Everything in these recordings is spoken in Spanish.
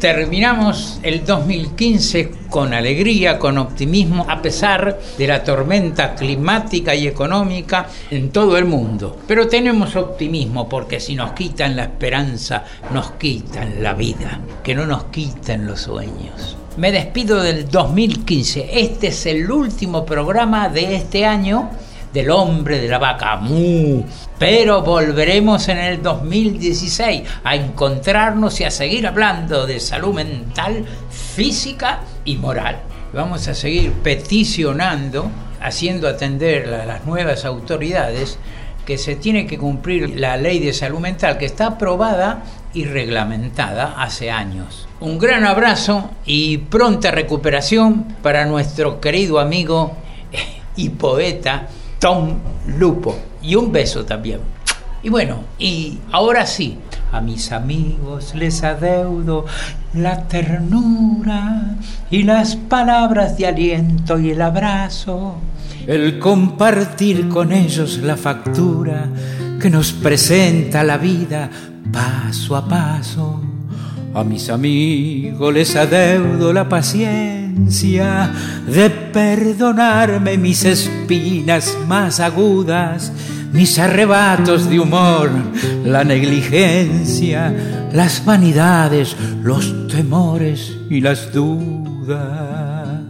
terminamos el 2015 con alegría, con optimismo, a pesar de la tormenta climática y económica en todo el mundo. Pero tenemos optimismo porque si nos quitan la esperanza, nos quitan la vida. Que no nos quiten los sueños. Me despido del 2015. Este es el último programa de este año del hombre de la vaca. ¡Mu! Pero volveremos en el 2016 a encontrarnos y a seguir hablando de salud mental, física y moral. Vamos a seguir peticionando, haciendo atender a las nuevas autoridades que se tiene que cumplir la ley de salud mental que está aprobada y reglamentada hace años. Un gran abrazo y pronta recuperación para nuestro querido amigo y poeta Tom Lupo. Y un beso también. Y bueno, y ahora sí, a mis amigos les adeudo la ternura y las palabras de aliento y el abrazo. el compartir con ellos la factura que nos presenta la vida paso a paso. A mis amigos les adeudo la paciencia de perdonarme mis espinas más agudas, mis arrebatos de humor, la negligencia, las vanidades, los temores y las dudas.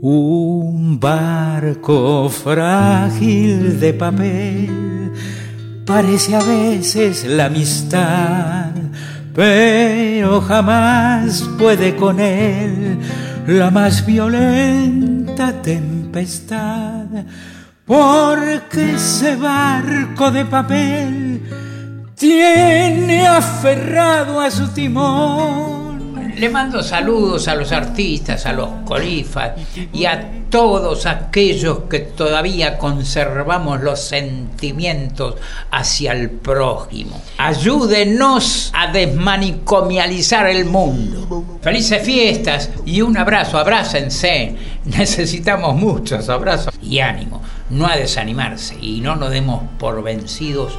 Un barco frágil de papel parece a veces la amistad, pero jamás puede con él la más violenta tempestad, porque ese barco de papel tiene aferrado a su timón Le mando saludos a los artistas, a los colifas y a todos aquellos que todavía conservamos los sentimientos hacia el prójimo. Ayúdenos a desmanicomializar el mundo. Felices fiestas y un abrazo, abrácense. Necesitamos muchos abrazos y ánimo. No a desanimarse y no nos demos por vencidos